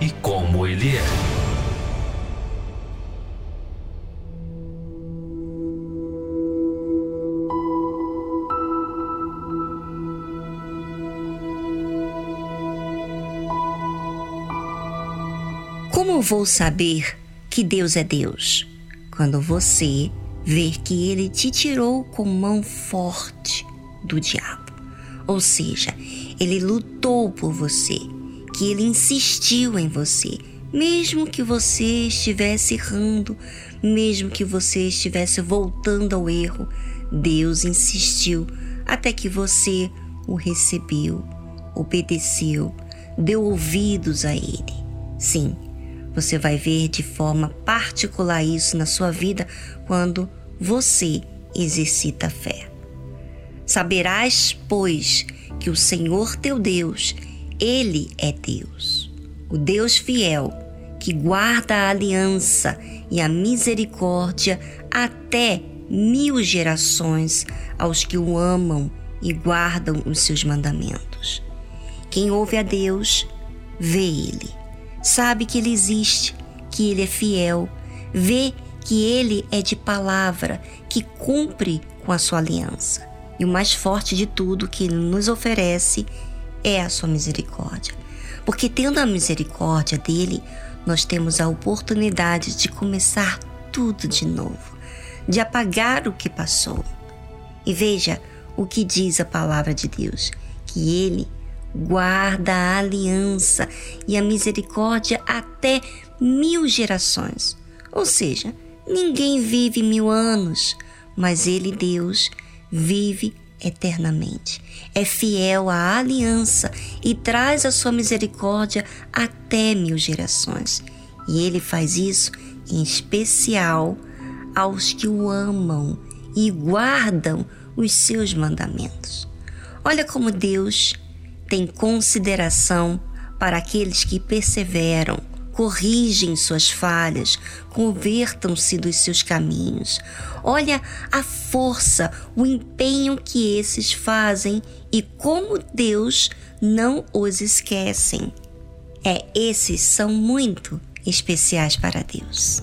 e como Ele é. Como vou saber que Deus é Deus? Quando você ver que ele te tirou com mão forte do diabo. Ou seja, ele lutou por você, que ele insistiu em você, mesmo que você estivesse errando, mesmo que você estivesse voltando ao erro, Deus insistiu até que você o recebeu, obedeceu, deu ouvidos a ele. Sim, você vai ver de forma particular isso na sua vida quando você exercita a fé. Saberás, pois, que o Senhor teu Deus, Ele é Deus, o Deus fiel, que guarda a aliança e a misericórdia até mil gerações aos que o amam e guardam os seus mandamentos. Quem ouve a Deus, vê Ele sabe que Ele existe, que Ele é fiel, vê que Ele é de palavra, que cumpre com a sua aliança. E o mais forte de tudo que Ele nos oferece é a sua misericórdia. Porque tendo a misericórdia dele, nós temos a oportunidade de começar tudo de novo, de apagar o que passou. E veja o que diz a palavra de Deus: que Ele guarda a aliança e a misericórdia até mil gerações. Ou seja, ninguém vive mil anos, mas Ele, Deus, vive eternamente. É fiel à aliança e traz a sua misericórdia até mil gerações. E Ele faz isso em especial aos que o amam e guardam os seus mandamentos. Olha como Deus tem consideração para aqueles que perseveram, corrigem suas falhas, convertam-se dos seus caminhos. Olha a força, o empenho que esses fazem e como Deus não os esquecem. É, esses são muito especiais para Deus.